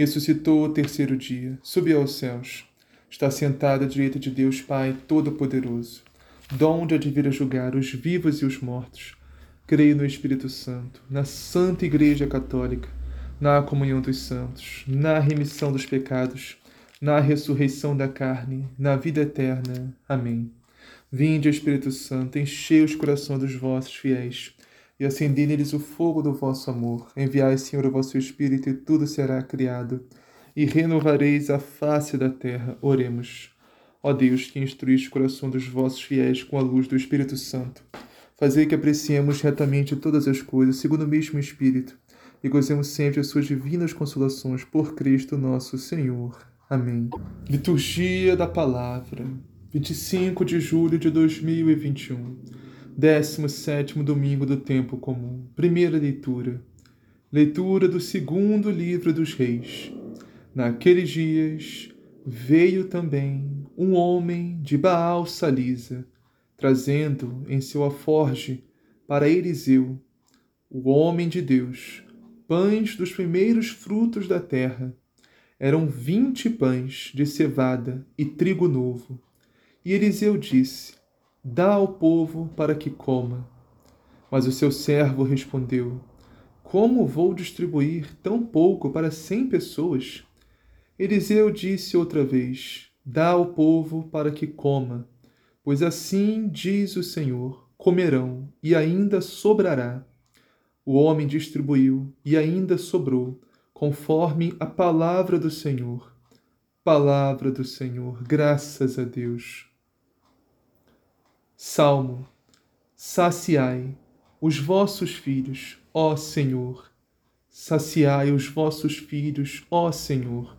ressuscitou o terceiro dia, subiu aos céus, está sentado à direita de Deus Pai Todo-Poderoso, donde de vir a julgar os vivos e os mortos. Creio no Espírito Santo, na Santa Igreja Católica, na comunhão dos santos, na remissão dos pecados, na ressurreição da carne, na vida eterna. Amém. Vinde, Espírito Santo, enchei os corações dos vossos fiéis e acendei neles o fogo do vosso amor. Enviai, Senhor, o vosso Espírito, e tudo será criado, e renovareis a face da terra. Oremos. Ó Deus, que instruíste o coração dos vossos fiéis com a luz do Espírito Santo, fazei que apreciemos retamente todas as coisas, segundo o mesmo Espírito, e gozemos sempre as suas divinas consolações por Cristo nosso Senhor. Amém. Liturgia da Palavra, 25 de julho de 2021. 17 domingo do tempo comum. Primeira leitura. Leitura do segundo livro dos Reis. Naqueles dias veio também um homem de Baal Salisa, trazendo em seu aforge para Eliseu, o homem de Deus, pães dos primeiros frutos da terra. Eram vinte pães de cevada e trigo novo. E Eliseu disse: Dá ao povo para que coma. Mas o seu servo respondeu: Como vou distribuir tão pouco para cem pessoas? Eliseu disse outra vez: Dá ao povo para que coma, pois assim diz o Senhor: comerão e ainda sobrará. O homem distribuiu e ainda sobrou, conforme a palavra do Senhor. Palavra do Senhor, graças a Deus. Salmo: Saciai os vossos filhos, ó Senhor. Saciai os vossos filhos, ó Senhor.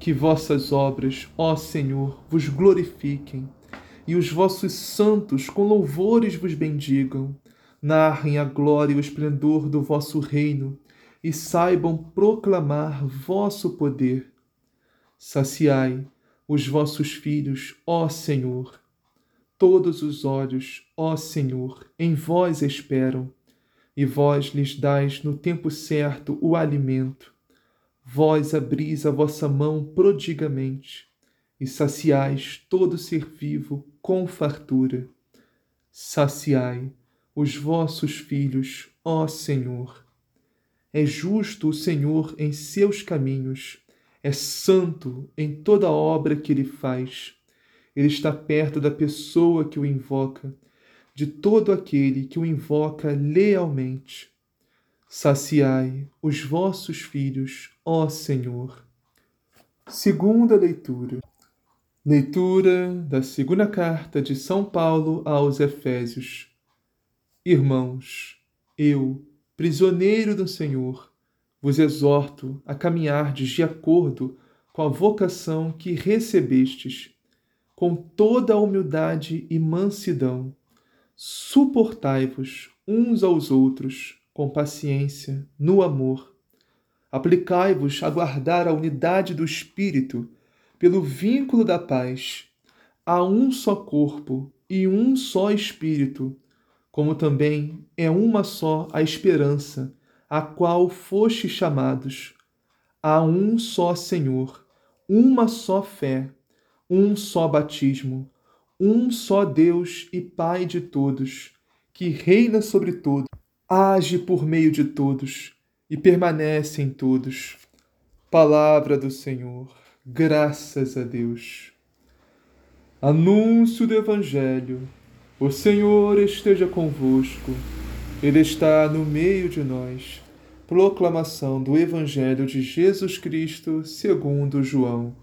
Que vossas obras, ó Senhor, vos glorifiquem e os vossos santos com louvores vos bendigam. Narrem a glória e o esplendor do vosso reino e saibam proclamar vosso poder. Saciai os vossos filhos, ó Senhor Todos os olhos, ó Senhor, em vós esperam, e vós lhes dais no tempo certo o alimento. Vós abris a vossa mão prodigamente, e saciais todo ser vivo com fartura. Saciai os vossos filhos, ó Senhor. É justo o Senhor em seus caminhos, é santo em toda obra que ele faz ele está perto da pessoa que o invoca, de todo aquele que o invoca lealmente. Saciai os vossos filhos, ó Senhor. Segunda leitura. Leitura da segunda carta de São Paulo aos Efésios. Irmãos, eu, prisioneiro do Senhor, vos exorto a caminhardes de acordo com a vocação que recebestes com toda a humildade e mansidão. Suportai-vos uns aos outros com paciência, no amor. Aplicai-vos a guardar a unidade do Espírito pelo vínculo da paz. Há um só corpo e um só Espírito, como também é uma só a esperança, a qual fostes chamados. Há um só Senhor, uma só fé um só batismo, um só Deus e Pai de todos, que reina sobre todos, age por meio de todos e permanece em todos. Palavra do Senhor, graças a Deus. Anúncio do Evangelho. O Senhor esteja convosco, Ele está no meio de nós. Proclamação do Evangelho de Jesus Cristo, segundo João.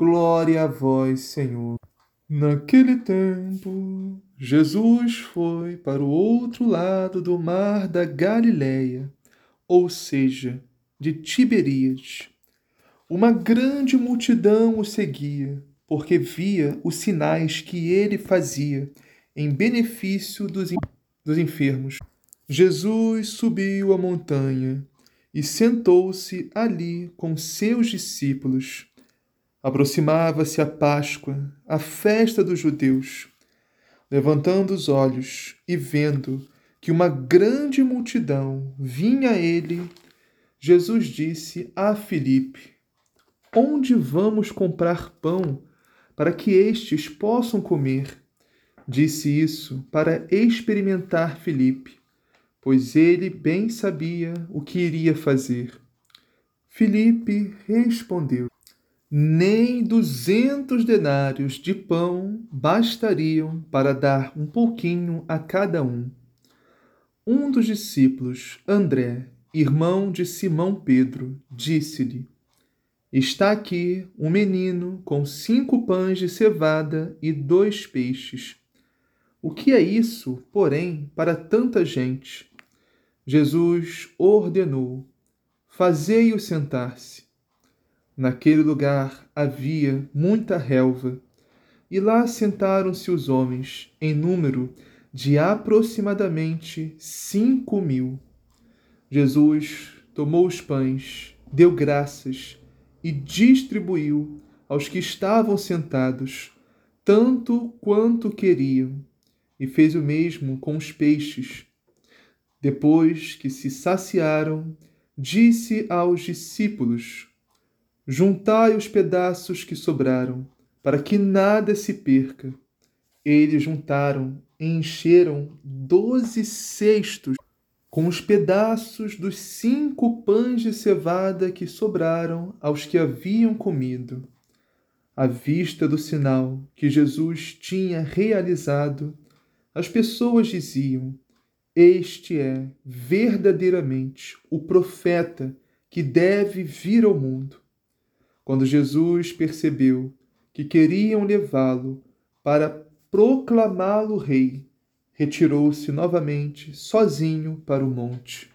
Glória a vós, Senhor. Naquele tempo, Jesus foi para o outro lado do mar da Galileia, ou seja, de Tiberíades. Uma grande multidão o seguia, porque via os sinais que ele fazia em benefício dos, dos enfermos. Jesus subiu a montanha e sentou-se ali com seus discípulos. Aproximava-se a Páscoa, a festa dos judeus. Levantando os olhos e vendo que uma grande multidão vinha a ele, Jesus disse a Filipe: Onde vamos comprar pão para que estes possam comer? Disse isso para experimentar Filipe, pois ele bem sabia o que iria fazer. Filipe respondeu: Nem duzentos denários de pão bastariam para dar um pouquinho a cada um. Um dos discípulos, André, irmão de Simão Pedro, disse-lhe: Está aqui um menino com cinco pães de cevada e dois peixes. O que é isso, porém, para tanta gente? Jesus ordenou: Fazei-o sentar-se. Naquele lugar havia muita relva, e lá sentaram-se os homens, em número de aproximadamente cinco mil. Jesus tomou os pães, deu graças e distribuiu aos que estavam sentados, tanto quanto queriam, e fez o mesmo com os peixes. Depois que se saciaram, disse aos discípulos: Juntai os pedaços que sobraram, para que nada se perca. Eles juntaram e encheram doze cestos com os pedaços dos cinco pães de cevada que sobraram aos que haviam comido. À vista do sinal que Jesus tinha realizado, as pessoas diziam: Este é verdadeiramente o profeta que deve vir ao mundo. Quando Jesus percebeu que queriam levá-lo para proclamá-lo rei, retirou-se novamente sozinho para o monte.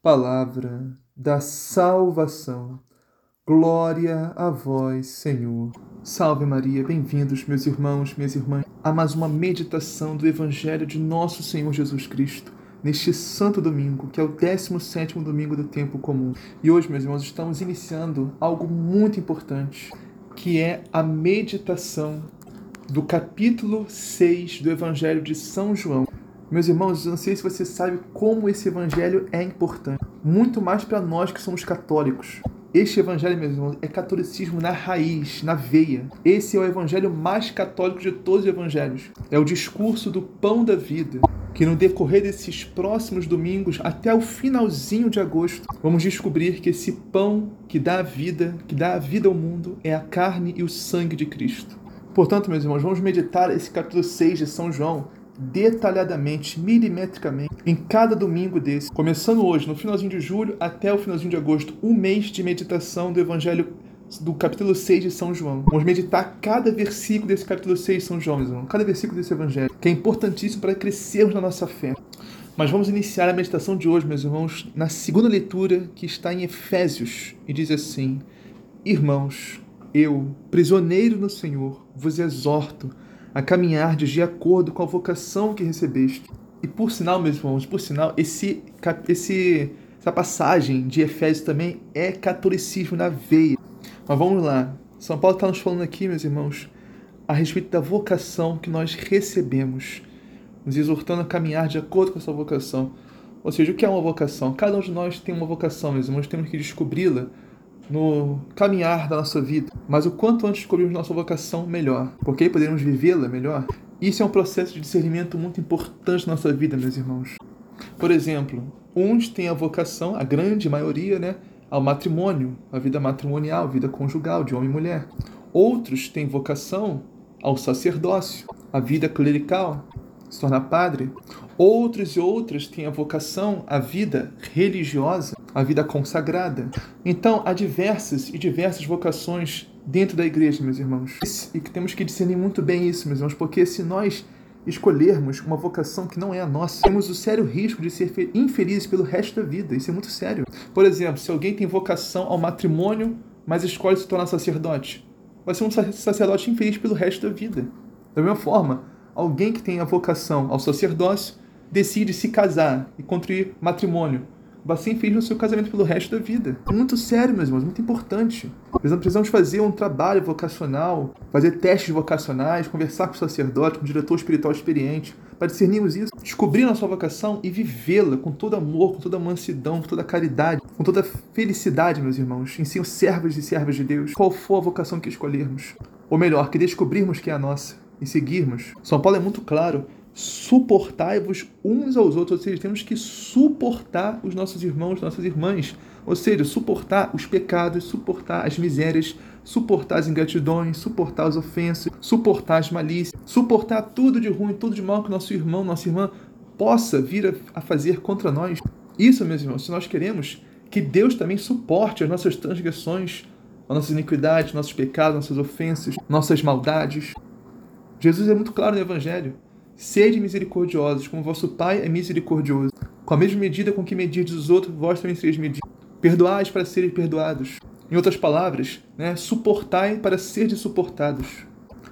Palavra da salvação. Glória a vós, Senhor. Salve Maria, bem-vindos, meus irmãos, minhas irmãs, a mais uma meditação do Evangelho de nosso Senhor Jesus Cristo, neste santo domingo, que é o 17 domingo do tempo comum. E hoje, meus irmãos, estamos iniciando algo muito importante, que é a meditação do capítulo 6 do Evangelho de São João. Meus irmãos, eu não sei se você sabe como esse evangelho é importante, muito mais para nós que somos católicos. Este evangelho, meus irmãos, é catolicismo na raiz, na veia. Esse é o evangelho mais católico de todos os evangelhos. É o discurso do pão da vida, que no decorrer desses próximos domingos, até o finalzinho de agosto, vamos descobrir que esse pão que dá a vida, que dá a vida ao mundo, é a carne e o sangue de Cristo. Portanto, meus irmãos, vamos meditar esse capítulo 6 de São João detalhadamente, milimetricamente, em cada domingo desse, começando hoje, no finalzinho de julho até o finalzinho de agosto, um mês de meditação do Evangelho do capítulo 6 de São João. Vamos meditar cada versículo desse capítulo 6 de São João, meus irmãos, cada versículo desse Evangelho, que é importantíssimo para crescermos na nossa fé. Mas vamos iniciar a meditação de hoje, meus irmãos, na segunda leitura que está em Efésios e diz assim: Irmãos, eu, prisioneiro no Senhor, vos exorto a caminhar de acordo com a vocação que recebeste. E por sinal, meus irmãos, por sinal, esse, esse, essa passagem de Efésios também é catolicismo na veia. Mas vamos lá. São Paulo está nos falando aqui, meus irmãos, a respeito da vocação que nós recebemos, nos exortando a caminhar de acordo com essa vocação. Ou seja, o que é uma vocação? Cada um de nós tem uma vocação, meus irmãos, temos que descobri-la no caminhar da nossa vida. Mas o quanto antes descobrirmos nossa vocação, melhor. Porque aí poderemos vivê-la melhor. Isso é um processo de discernimento muito importante na nossa vida, meus irmãos. Por exemplo, uns têm a vocação, a grande maioria, né, ao matrimônio, a vida matrimonial, a vida conjugal de homem e mulher. Outros têm vocação ao sacerdócio, a vida clerical, se tornar padre. Outros e outras têm a vocação à vida religiosa, à vida consagrada. Então, há diversas e diversas vocações dentro da igreja, meus irmãos. E que temos que discernir muito bem isso, meus irmãos, porque se nós escolhermos uma vocação que não é a nossa, temos o sério risco de ser infelizes pelo resto da vida. Isso é muito sério. Por exemplo, se alguém tem vocação ao matrimônio mas escolhe se tornar sacerdote, vai ser um sacerdote infeliz pelo resto da vida. Da mesma forma, alguém que tem a vocação ao sacerdócio decide se casar e construir matrimônio ser infeliz no seu casamento pelo resto da vida. Muito sério, meus irmãos, muito importante. Precisamos fazer um trabalho vocacional, fazer testes vocacionais, conversar com o sacerdote, com o diretor espiritual experiente, para discernirmos isso, descobrir a sua vocação e vivê-la com todo amor, com toda mansidão, com toda caridade, com toda felicidade, meus irmãos, sermos servos e servas de Deus, qual for a vocação que escolhermos. Ou melhor, que descobrirmos que é a nossa e seguirmos. São Paulo é muito claro suportai-vos uns aos outros, ou seja, temos que suportar os nossos irmãos, nossas irmãs, ou seja, suportar os pecados, suportar as misérias, suportar as ingratidões, suportar as ofensas, suportar as malícias, suportar tudo de ruim, tudo de mal que nosso irmão, nossa irmã possa vir a fazer contra nós. Isso, meus irmãos, se nós queremos que Deus também suporte as nossas transgressões, as nossas iniquidades, nossos pecados, nossas ofensas, nossas maldades. Jesus é muito claro no Evangelho. Sede misericordiosos, como vosso Pai é misericordioso. Com a mesma medida com que medirdes os outros, vós também sereis medidos. Perdoais para serem perdoados. Em outras palavras, né, suportai para serem suportados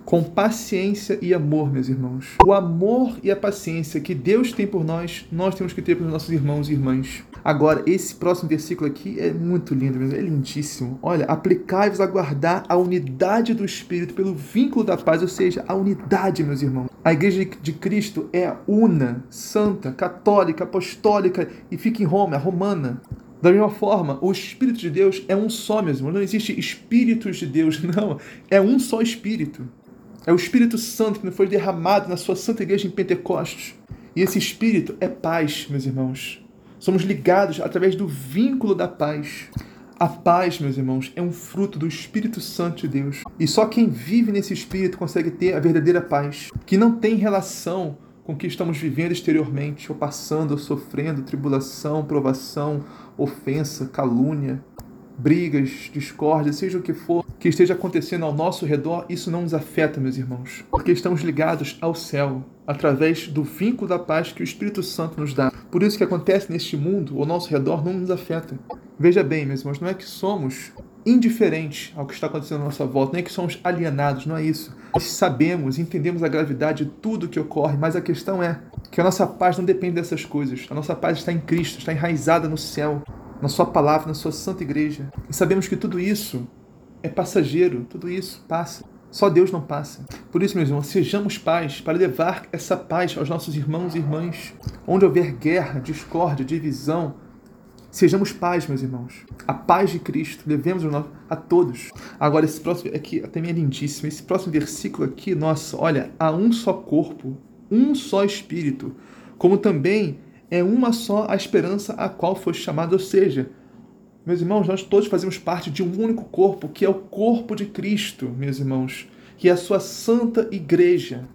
com paciência e amor, meus irmãos. O amor e a paciência que Deus tem por nós, nós temos que ter pelos nossos irmãos e irmãs. Agora, esse próximo versículo aqui é muito lindo, é lindíssimo. Olha, aplicai-vos a guardar a unidade do Espírito pelo vínculo da paz, ou seja, a unidade, meus irmãos. A igreja de Cristo é una, santa, católica, apostólica e fica em Roma, é romana. Da mesma forma, o Espírito de Deus é um só, meus irmãos. Não existe espíritos de Deus, não. É um só Espírito. É o Espírito Santo que foi derramado na sua santa igreja em Pentecostes. E esse Espírito é paz, meus irmãos. Somos ligados através do vínculo da paz. A paz, meus irmãos, é um fruto do Espírito Santo de Deus. E só quem vive nesse Espírito consegue ter a verdadeira paz, que não tem relação com o que estamos vivendo exteriormente, ou passando, ou sofrendo, tribulação, provação, ofensa, calúnia, brigas, discórdia, seja o que for que esteja acontecendo ao nosso redor, isso não nos afeta, meus irmãos, porque estamos ligados ao céu através do vínculo da paz que o Espírito Santo nos dá. Por isso que acontece neste mundo, ao nosso redor, não nos afeta. Veja bem, meus irmãos, não é que somos indiferentes ao que está acontecendo à nossa volta, não é que somos alienados, não é isso. Nós sabemos, entendemos a gravidade de tudo que ocorre, mas a questão é que a nossa paz não depende dessas coisas. A nossa paz está em Cristo, está enraizada no céu na Sua palavra, na Sua santa igreja. E sabemos que tudo isso é passageiro, tudo isso passa. Só Deus não passa. Por isso, meus irmãos, sejamos paz para levar essa paz aos nossos irmãos e irmãs. Onde houver guerra, discórdia, divisão, sejamos paz, meus irmãos. A paz de Cristo, levemos a todos. Agora, esse próximo aqui também é lindíssimo. Esse próximo versículo aqui, nossa, olha, há um só corpo, um só espírito, como também é uma só a esperança a qual foi chamado, ou seja, meus irmãos, nós todos fazemos parte de um único corpo, que é o corpo de Cristo, meus irmãos, que é a sua santa igreja.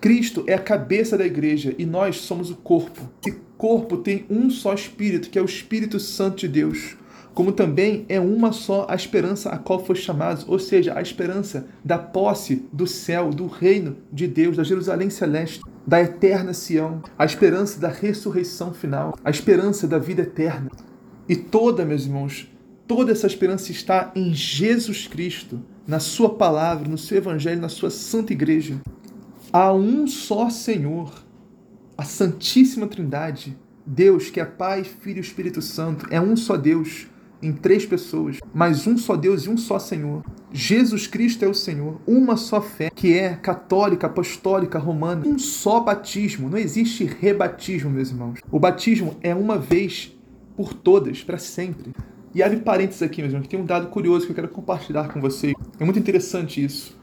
Cristo é a cabeça da igreja e nós somos o corpo. Esse corpo tem um só espírito, que é o Espírito Santo de Deus. Como também é uma só a esperança a qual foi chamado, ou seja, a esperança da posse do céu, do reino de Deus, da Jerusalém celeste da eterna Sião, a esperança da ressurreição final, a esperança da vida eterna. E toda, meus irmãos, toda essa esperança está em Jesus Cristo, na Sua palavra, no seu Evangelho, na Sua Santa Igreja. Há um só Senhor, a Santíssima Trindade, Deus que é Pai, Filho e Espírito Santo, é um só Deus em três pessoas, mas um só Deus e um só Senhor. Jesus Cristo é o Senhor, uma só fé, que é católica, apostólica, romana, um só batismo. Não existe rebatismo, meus irmãos. O batismo é uma vez por todas, para sempre. E abre parênteses aqui, meus irmãos, tem um dado curioso que eu quero compartilhar com vocês. É muito interessante isso.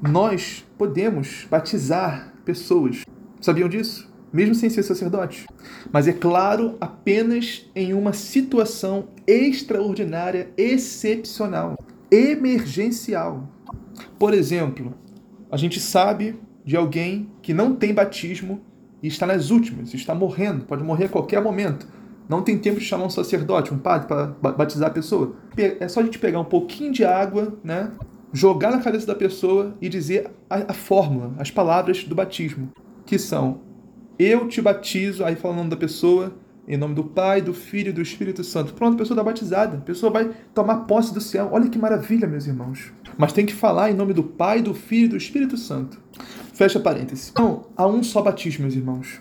Nós podemos batizar pessoas. Sabiam disso? Mesmo sem ser sacerdote. Mas é claro, apenas em uma situação extraordinária, excepcional, emergencial. Por exemplo, a gente sabe de alguém que não tem batismo e está nas últimas, está morrendo, pode morrer a qualquer momento. Não tem tempo de chamar um sacerdote, um padre para batizar a pessoa. É só a gente pegar um pouquinho de água, né? Jogar na cabeça da pessoa e dizer a, a fórmula, as palavras do batismo, que são eu te batizo, aí fala o nome da pessoa, Em nome do Pai, do Filho e do Espírito Santo. Pronto, a pessoa está batizada. A pessoa vai tomar posse do céu. Olha que maravilha, meus irmãos. Mas tem que falar em nome do Pai, do Filho e do Espírito Santo. Fecha parênteses. Então, há um só batismo, meus irmãos.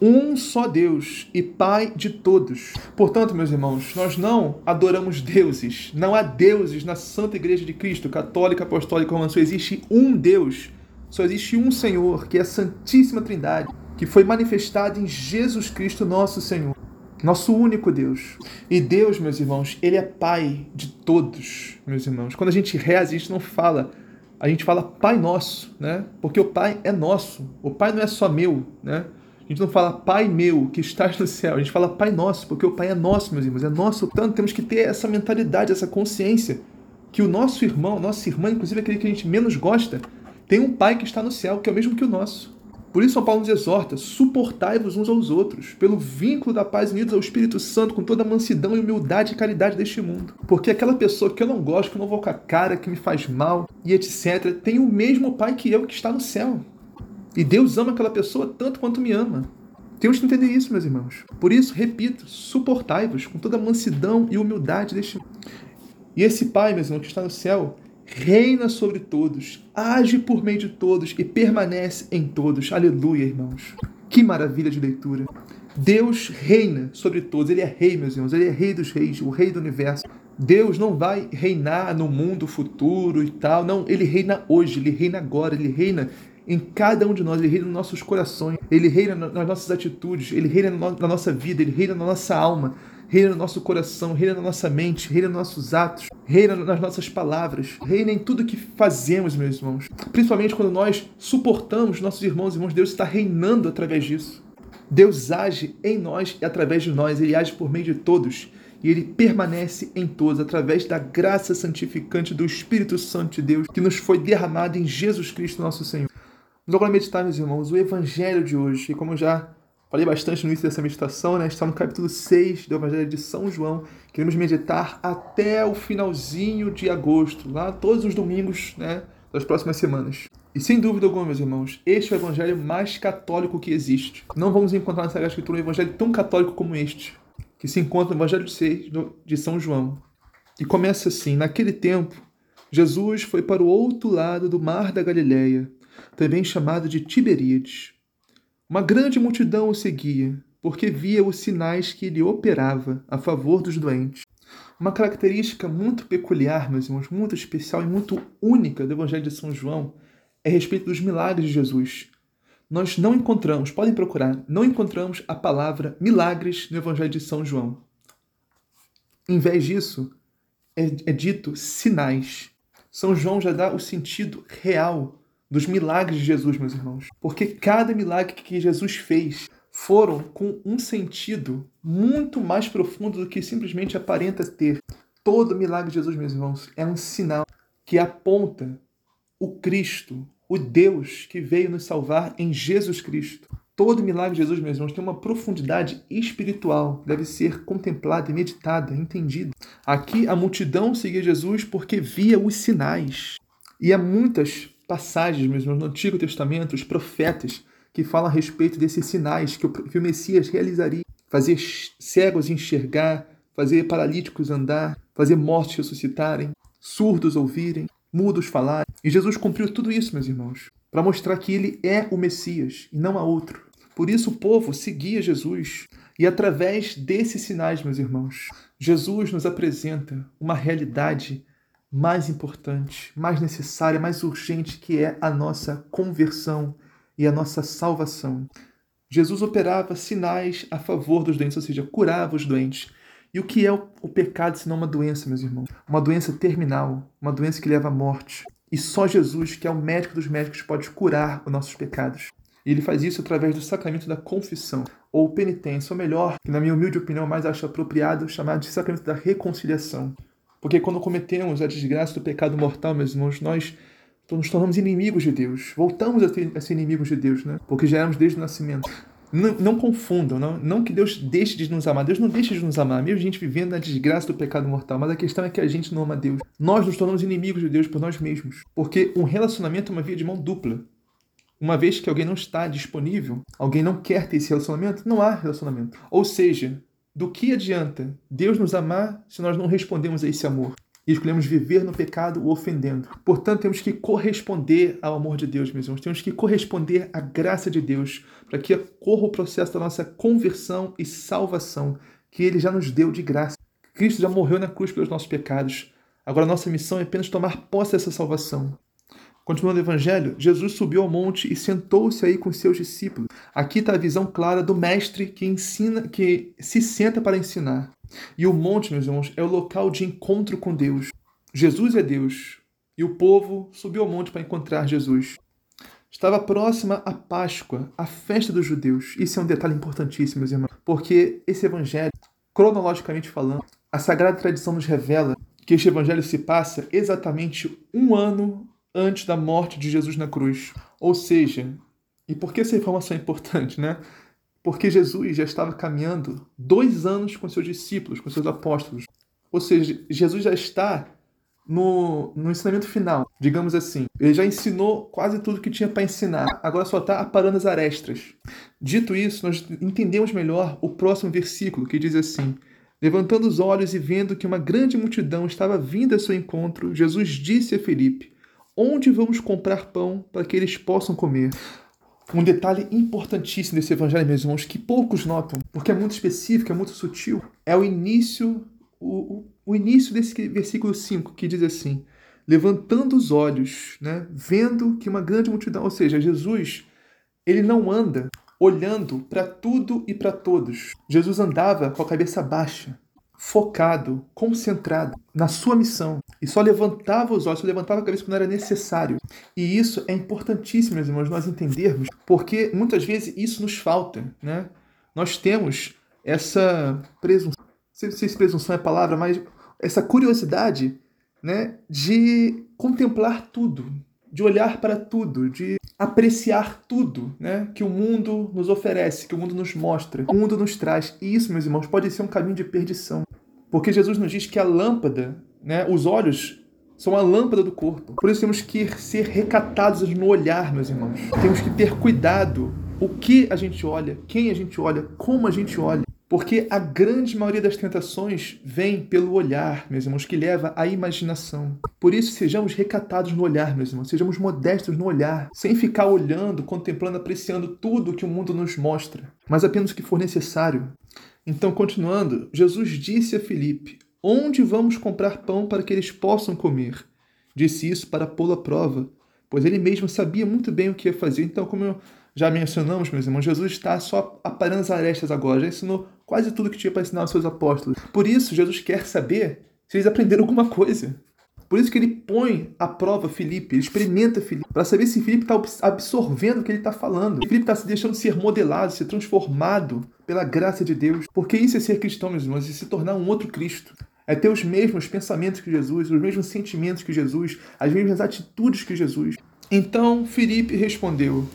Um só Deus e Pai de todos. Portanto, meus irmãos, nós não adoramos deuses. Não há deuses na Santa Igreja de Cristo, católica, apostólica, romana. Só existe um Deus. Só existe um Senhor, que é a Santíssima Trindade, que foi manifestado em Jesus Cristo, nosso Senhor. Nosso único Deus. E Deus, meus irmãos, Ele é Pai de todos, meus irmãos. Quando a gente reza, a gente não fala a gente fala Pai Nosso, né? Porque o Pai é nosso. O Pai não é só meu, né? A gente não fala Pai meu que estás no céu. A gente fala Pai Nosso, porque o Pai é nosso, meus irmãos. É nosso. Portanto, temos que ter essa mentalidade, essa consciência que o nosso irmão, nossa irmã, inclusive aquele que a gente menos gosta, tem um Pai que está no céu, que é o mesmo que o nosso. Por isso, São Paulo nos exorta: suportai-vos uns aos outros, pelo vínculo da paz unidos ao Espírito Santo, com toda a mansidão e humildade e caridade deste mundo. Porque aquela pessoa que eu não gosto, que eu não vou com a cara, que me faz mal e etc., tem o mesmo Pai que eu que está no céu. E Deus ama aquela pessoa tanto quanto me ama. Temos que entender isso, meus irmãos. Por isso, repito, suportai-vos com toda a mansidão e humildade deste mundo. E esse Pai, meus irmãos, que está no céu, reina sobre todos, age por meio de todos e permanece em todos. Aleluia, irmãos. Que maravilha de leitura. Deus reina sobre todos, Ele é rei, meus irmãos, Ele é rei dos reis, o rei do universo. Deus não vai reinar no mundo futuro e tal, não, Ele reina hoje, Ele reina agora, Ele reina em cada um de nós, Ele reina nos nossos corações, Ele reina nas nossas atitudes, Ele reina na nossa vida, Ele reina na nossa alma, reina no nosso coração, reina na nossa mente, reina nos nossos atos, reina nas nossas palavras, reina em tudo que fazemos, meus irmãos. Principalmente quando nós suportamos nossos irmãos e irmãos, Deus está reinando através disso. Deus age em nós e através de nós, Ele age por meio de todos e ele permanece em todos através da graça santificante do Espírito Santo de Deus que nos foi derramado em Jesus Cristo, nosso Senhor. Vamos agora meditar, meus irmãos, o Evangelho de hoje, e como já Falei bastante no início dessa meditação, né? Está no capítulo 6 do Evangelho de São João. Queremos meditar até o finalzinho de agosto, lá todos os domingos, né? Das próximas semanas. E sem dúvida alguma, meus irmãos, este é o evangelho mais católico que existe. Não vamos encontrar na Sagrada Escritura um evangelho tão católico como este, que se encontra no Evangelho 6 de São João. E começa assim: Naquele tempo, Jesus foi para o outro lado do mar da Galileia, também chamado de Tiberíades. Uma grande multidão o seguia, porque via os sinais que ele operava a favor dos doentes. Uma característica muito peculiar, meus irmãos, muito especial e muito única do Evangelho de São João é a respeito dos milagres de Jesus. Nós não encontramos, podem procurar, não encontramos a palavra milagres no Evangelho de São João. Em vez disso, é, é dito sinais. São João já dá o sentido real dos milagres de Jesus, meus irmãos. Porque cada milagre que Jesus fez foram com um sentido muito mais profundo do que simplesmente aparenta ter. Todo milagre de Jesus, meus irmãos, é um sinal que aponta o Cristo, o Deus que veio nos salvar em Jesus Cristo. Todo milagre de Jesus, meus irmãos, tem uma profundidade espiritual, deve ser contemplada, meditada, entendida. Aqui a multidão seguia Jesus porque via os sinais. E há muitas passagens mesmo no Antigo Testamento, os profetas, que falam a respeito desses sinais que o, que o Messias realizaria. Fazer cegos enxergar, fazer paralíticos andar, fazer mortos ressuscitarem, surdos ouvirem, mudos falarem. E Jesus cumpriu tudo isso, meus irmãos, para mostrar que ele é o Messias e não há outro. Por isso o povo seguia Jesus. E através desses sinais, meus irmãos, Jesus nos apresenta uma realidade mais importante, mais necessária, mais urgente, que é a nossa conversão e a nossa salvação. Jesus operava sinais a favor dos doentes, ou seja, curava os doentes. E o que é o pecado senão uma doença, meus irmãos? Uma doença terminal, uma doença que leva à morte. E só Jesus, que é o médico dos médicos, pode curar os nossos pecados. E ele faz isso através do sacramento da confissão, ou penitência, ou melhor, que na minha humilde opinião mais acho apropriado, chamado de sacramento da reconciliação. Porque quando cometemos a desgraça do pecado mortal, meus irmãos, nós nos tornamos inimigos de Deus. Voltamos a ser inimigos de Deus, né? Porque já éramos desde o nascimento. Não, não, confundam, não, não que Deus deixe de nos amar. Deus não deixa de nos amar, mesmo a gente vivendo na desgraça do pecado mortal. Mas a questão é que a gente não ama Deus. Nós nos tornamos inimigos de Deus por nós mesmos. Porque um relacionamento é uma via de mão dupla. Uma vez que alguém não está disponível, alguém não quer ter esse relacionamento, não há relacionamento. Ou seja, do que adianta Deus nos amar se nós não respondemos a esse amor? E escolhemos viver no pecado o ofendendo. Portanto, temos que corresponder ao amor de Deus, meus irmãos. Temos que corresponder à graça de Deus para que ocorra o processo da nossa conversão e salvação que Ele já nos deu de graça. Cristo já morreu na cruz pelos nossos pecados. Agora, nossa missão é apenas tomar posse dessa salvação. Continuando o evangelho, Jesus subiu ao monte e sentou-se aí com seus discípulos. Aqui está a visão clara do mestre que ensina, que se senta para ensinar. E o monte, meus irmãos, é o local de encontro com Deus. Jesus é Deus. E o povo subiu ao monte para encontrar Jesus. Estava próxima a Páscoa, a festa dos judeus. Isso é um detalhe importantíssimo, meus irmãos, porque esse evangelho, cronologicamente falando, a sagrada tradição nos revela que este evangelho se passa exatamente um ano antes da morte de Jesus na cruz. Ou seja, e por que essa informação é importante, né? Porque Jesus já estava caminhando dois anos com seus discípulos, com seus apóstolos. Ou seja, Jesus já está no, no ensinamento final, digamos assim. Ele já ensinou quase tudo que tinha para ensinar, agora só está aparando as arestas. Dito isso, nós entendemos melhor o próximo versículo, que diz assim: Levantando os olhos e vendo que uma grande multidão estava vindo a seu encontro, Jesus disse a Felipe: Onde vamos comprar pão para que eles possam comer? Um detalhe importantíssimo desse evangelho, meus irmãos, que poucos notam, porque é muito específico, é muito sutil, é o início, o, o início desse versículo 5, que diz assim: levantando os olhos, né, vendo que uma grande multidão, ou seja, Jesus, ele não anda olhando para tudo e para todos. Jesus andava com a cabeça baixa, focado, concentrado na sua missão e só levantava os olhos, só levantava a cabeça quando era necessário. E isso é importantíssimo, meus irmãos, nós entendermos, porque muitas vezes isso nos falta, né? Nós temos essa presunção, não sei se presunção é a palavra, mas essa curiosidade, né, de contemplar tudo, de olhar para tudo, de apreciar tudo, né, que o mundo nos oferece, que o mundo nos mostra, o mundo nos traz. E isso, meus irmãos, pode ser um caminho de perdição. Porque Jesus nos diz que a lâmpada, né, os olhos são a lâmpada do corpo. Por isso temos que ser recatados no olhar, meus irmãos. Temos que ter cuidado o que a gente olha, quem a gente olha, como a gente olha. Porque a grande maioria das tentações vem pelo olhar, meus irmãos, que leva à imaginação. Por isso, sejamos recatados no olhar, meus irmãos, sejamos modestos no olhar, sem ficar olhando, contemplando, apreciando tudo que o mundo nos mostra, mas apenas o que for necessário. Então, continuando, Jesus disse a Filipe: Onde vamos comprar pão para que eles possam comer? Disse isso para pô-lo à prova, pois ele mesmo sabia muito bem o que ia fazer. Então, como já mencionamos, meus irmãos, Jesus está só aparando as arestas agora, já ensinou quase tudo que tinha para ensinar aos seus apóstolos. Por isso, Jesus quer saber se eles aprenderam alguma coisa. Por isso que ele põe à prova Felipe, ele experimenta Felipe, para saber se Felipe está absorvendo o que ele está falando. Se Felipe está se deixando ser modelado, ser transformado pela graça de Deus. Porque isso é ser cristão, meus irmãos, e se tornar um outro Cristo. É ter os mesmos pensamentos que Jesus, os mesmos sentimentos que Jesus, as mesmas atitudes que Jesus. Então Felipe respondeu: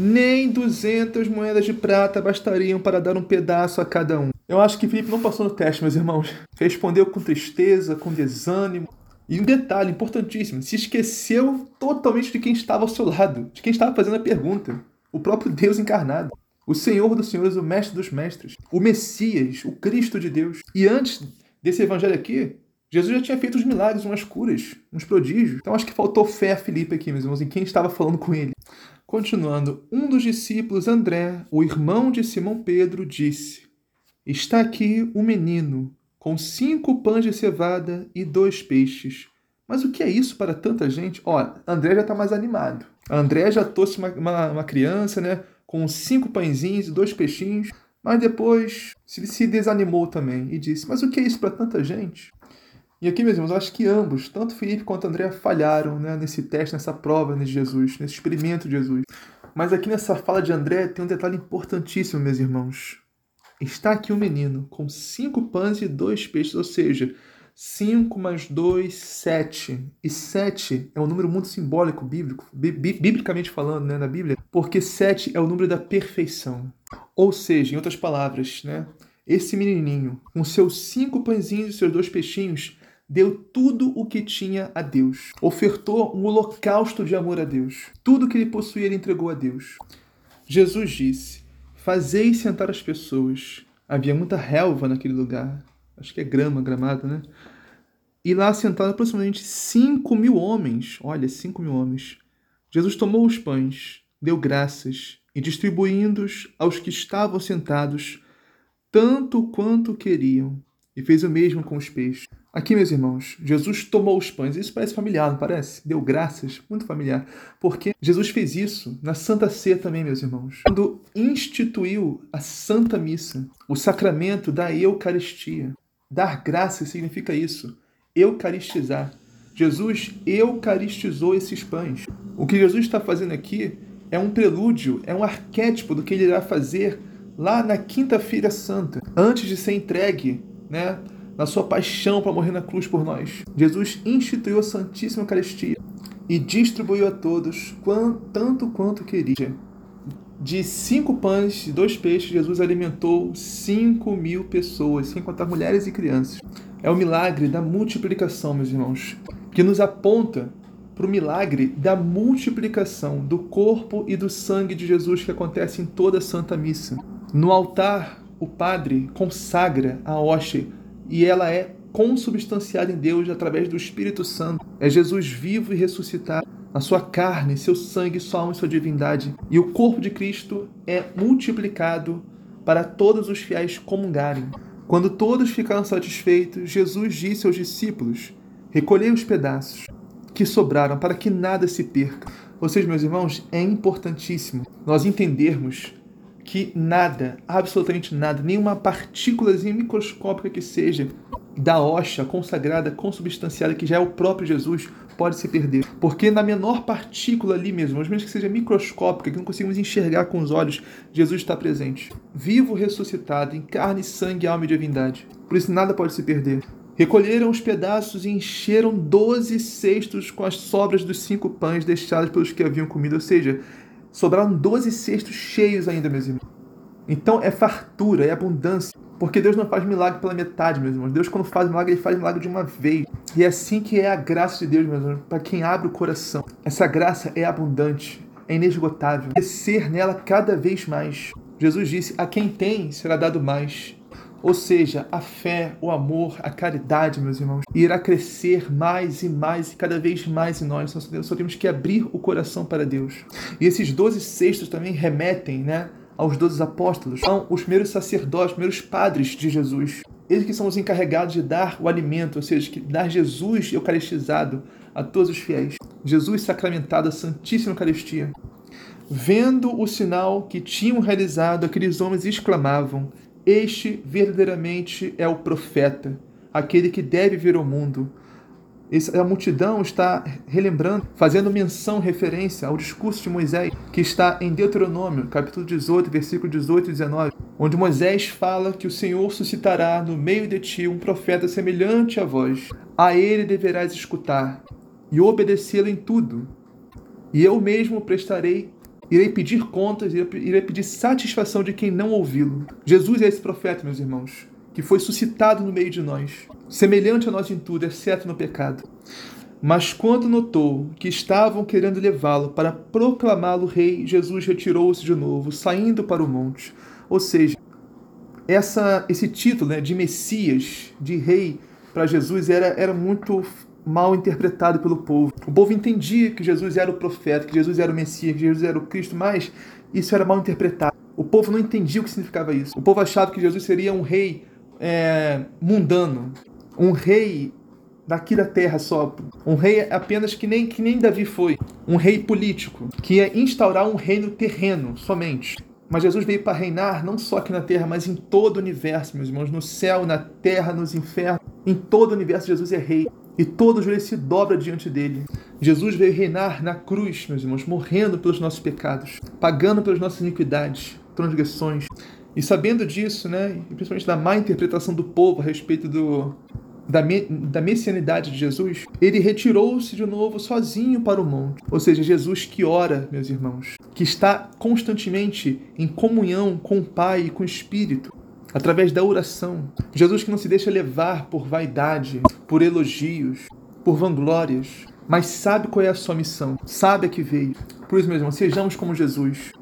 Nem duzentas moedas de prata bastariam para dar um pedaço a cada um. Eu acho que Felipe não passou no teste, meus irmãos. Respondeu com tristeza, com desânimo. E um detalhe importantíssimo: se esqueceu totalmente de quem estava ao seu lado, de quem estava fazendo a pergunta. O próprio Deus encarnado o Senhor dos Senhores, o Mestre dos Mestres, o Messias, o Cristo de Deus. E antes desse evangelho aqui, Jesus já tinha feito os milagres, umas curas, uns prodígios. Então acho que faltou fé a Filipe aqui, meus irmãos, em quem estava falando com ele. Continuando, um dos discípulos, André, o irmão de Simão Pedro, disse: Está aqui um menino com cinco pães de cevada e dois peixes. Mas o que é isso para tanta gente? Ó, André já está mais animado. André já trouxe uma, uma, uma criança, né? com cinco pãezinhos e dois peixinhos, mas depois se desanimou também e disse: Mas o que é isso para tanta gente? E aqui, meus irmãos, eu acho que ambos, tanto Felipe quanto André, falharam né, nesse teste, nessa prova de Jesus, nesse experimento de Jesus. Mas aqui nessa fala de André tem um detalhe importantíssimo, meus irmãos. Está aqui um menino com cinco pães e dois peixes, ou seja, 5 mais 2, 7. E 7 é um número muito simbólico, bíblico, biblicamente falando, né, na Bíblia, porque 7 é o número da perfeição. Ou seja, em outras palavras, né, esse menininho, com seus cinco pãezinhos e seus dois peixinhos, deu tudo o que tinha a Deus. Ofertou um holocausto de amor a Deus. Tudo que ele possuía ele entregou a Deus. Jesus disse: Fazei sentar as pessoas. Havia muita relva naquele lugar. Acho que é grama, gramado, né? E lá sentaram aproximadamente 5 mil homens. Olha, 5 mil homens. Jesus tomou os pães, deu graças e distribuindo-os aos que estavam sentados, tanto quanto queriam, e fez o mesmo com os peixes. Aqui, meus irmãos, Jesus tomou os pães. Isso parece familiar, não parece? Deu graças, muito familiar. Porque Jesus fez isso na Santa Ceia também, meus irmãos. Quando instituiu a Santa Missa, o sacramento da Eucaristia. Dar graças significa isso, eucaristizar. Jesus eucaristizou esses pães. O que Jesus está fazendo aqui é um prelúdio, é um arquétipo do que ele irá fazer lá na Quinta-feira Santa, antes de ser entregue, né? Na sua paixão para morrer na cruz por nós. Jesus instituiu a Santíssima Eucaristia e distribuiu a todos tanto quanto queria. De cinco pães e dois peixes, Jesus alimentou cinco mil pessoas, sem contar mulheres e crianças. É o milagre da multiplicação, meus irmãos, que nos aponta para o milagre da multiplicação do corpo e do sangue de Jesus que acontece em toda a Santa Missa. No altar, o padre consagra a hoste e ela é consubstanciada em Deus através do Espírito Santo. É Jesus vivo e ressuscitado, a sua carne, seu sangue, sua alma e sua divindade. E o corpo de Cristo é multiplicado para todos os fiéis comungarem. Quando todos ficaram satisfeitos, Jesus disse aos discípulos: Recolhei os pedaços que sobraram para que nada se perca. Ou seja, meus irmãos, é importantíssimo nós entendermos que nada, absolutamente nada, nenhuma partícula microscópica que seja da hoxa consagrada, consubstanciada, que já é o próprio Jesus, pode se perder. Porque na menor partícula ali mesmo, mesmo que seja microscópica, que não conseguimos enxergar com os olhos, Jesus está presente. Vivo, ressuscitado, em carne, sangue, alma e divindade. Por isso nada pode se perder. Recolheram os pedaços e encheram doze cestos com as sobras dos cinco pães deixados pelos que haviam comido. Ou seja, sobraram 12 cestos cheios ainda, meus irmãos. Então é fartura, é abundância. Porque Deus não faz milagre pela metade, meus irmãos. Deus, quando faz milagre, ele faz milagre de uma vez. E é assim que é a graça de Deus, meus irmãos, para quem abre o coração. Essa graça é abundante, é inesgotável. Crescer nela cada vez mais. Jesus disse: A quem tem será dado mais. Ou seja, a fé, o amor, a caridade, meus irmãos, irá crescer mais e mais e cada vez mais em nós. Nós só temos que abrir o coração para Deus. E esses doze cestos também remetem né, aos doze apóstolos. São os primeiros sacerdotes, os primeiros padres de Jesus. Eles que são os encarregados de dar o alimento, ou seja, de dar Jesus eucaristizado a todos os fiéis. Jesus sacramentado, a Santíssima Eucaristia. Vendo o sinal que tinham realizado, aqueles homens exclamavam: este verdadeiramente é o profeta, aquele que deve vir ao mundo. A multidão está relembrando, fazendo menção, referência ao discurso de Moisés, que está em Deuteronômio, capítulo 18, versículo 18 e 19, onde Moisés fala que o Senhor suscitará no meio de ti um profeta semelhante a vós. A ele deverás escutar e obedecê-lo em tudo. E eu mesmo prestarei Irei pedir contas, irei pedir satisfação de quem não ouvi-lo. Jesus é esse profeta, meus irmãos, que foi suscitado no meio de nós, semelhante a nós em tudo, exceto no pecado. Mas quando notou que estavam querendo levá-lo para proclamá-lo rei, Jesus retirou-se de novo, saindo para o monte. Ou seja, essa, esse título né, de Messias, de rei, para Jesus era, era muito mal interpretado pelo povo. O povo entendia que Jesus era o profeta, que Jesus era o Messias, que Jesus era o Cristo, mas isso era mal interpretado. O povo não entendia o que significava isso. O povo achava que Jesus seria um rei é, mundano, um rei daqui da terra só, um rei apenas que nem, que nem Davi foi, um rei político, que ia instaurar um reino terreno somente. Mas Jesus veio para reinar não só aqui na terra, mas em todo o universo, meus irmãos, no céu, na terra, nos infernos. Em todo o universo, Jesus é rei e todo joelho se dobra diante dele. Jesus veio reinar na cruz, meus irmãos, morrendo pelos nossos pecados, pagando pelas nossas iniquidades, transgressões. E sabendo disso, né, e principalmente da má interpretação do povo a respeito do, da, me, da messianidade de Jesus, ele retirou-se de novo sozinho para o monte. Ou seja, Jesus que ora, meus irmãos, que está constantemente em comunhão com o Pai e com o Espírito. Através da oração. Jesus que não se deixa levar por vaidade, por elogios, por vanglórias, mas sabe qual é a sua missão, sabe a que veio. Por isso, meus irmãos, sejamos como Jesus.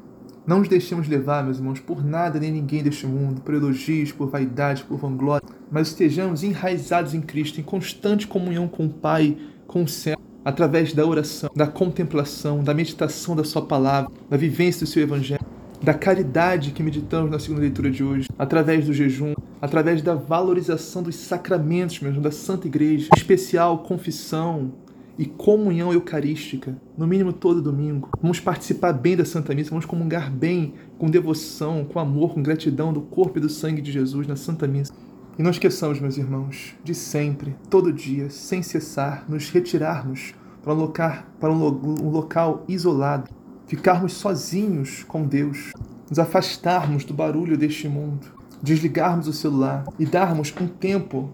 Não nos deixemos levar, meus irmãos, por nada nem ninguém deste mundo, por elogios, por vaidade, por vanglória, mas estejamos enraizados em Cristo, em constante comunhão com o Pai, com o céu, através da oração, da contemplação, da meditação da Sua palavra, da vivência do Seu Evangelho, da caridade que meditamos na segunda leitura de hoje, através do jejum, através da valorização dos sacramentos mesmo, da Santa Igreja, em especial confissão, e comunhão eucarística, no mínimo todo domingo. Vamos participar bem da Santa Missa, vamos comungar bem, com devoção, com amor, com gratidão do corpo e do sangue de Jesus na Santa Missa. E não esqueçamos, meus irmãos, de sempre, todo dia, sem cessar, nos retirarmos para um local, para um, um local isolado, ficarmos sozinhos com Deus, nos afastarmos do barulho deste mundo, desligarmos o celular e darmos um tempo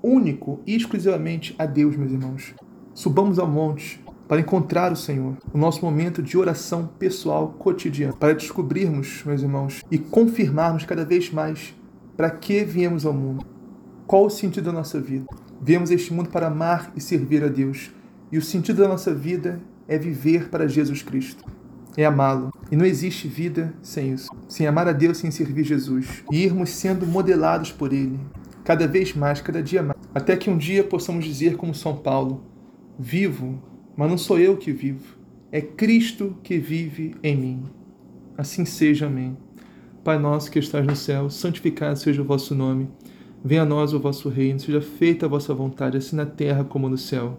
único e exclusivamente a Deus, meus irmãos. Subamos ao monte para encontrar o Senhor, o nosso momento de oração pessoal cotidiana, para descobrirmos, meus irmãos, e confirmarmos cada vez mais para que viemos ao mundo, qual o sentido da nossa vida. Viemos a este mundo para amar e servir a Deus, e o sentido da nossa vida é viver para Jesus Cristo, é amá-lo. E não existe vida sem isso, sem amar a Deus, sem servir Jesus, e irmos sendo modelados por Ele, cada vez mais, cada dia mais, até que um dia possamos dizer, como São Paulo, Vivo, mas não sou eu que vivo, é Cristo que vive em mim. Assim seja, amém. Pai nosso que estás no céu, santificado seja o vosso nome. Venha a nós o vosso reino, seja feita a vossa vontade, assim na terra como no céu.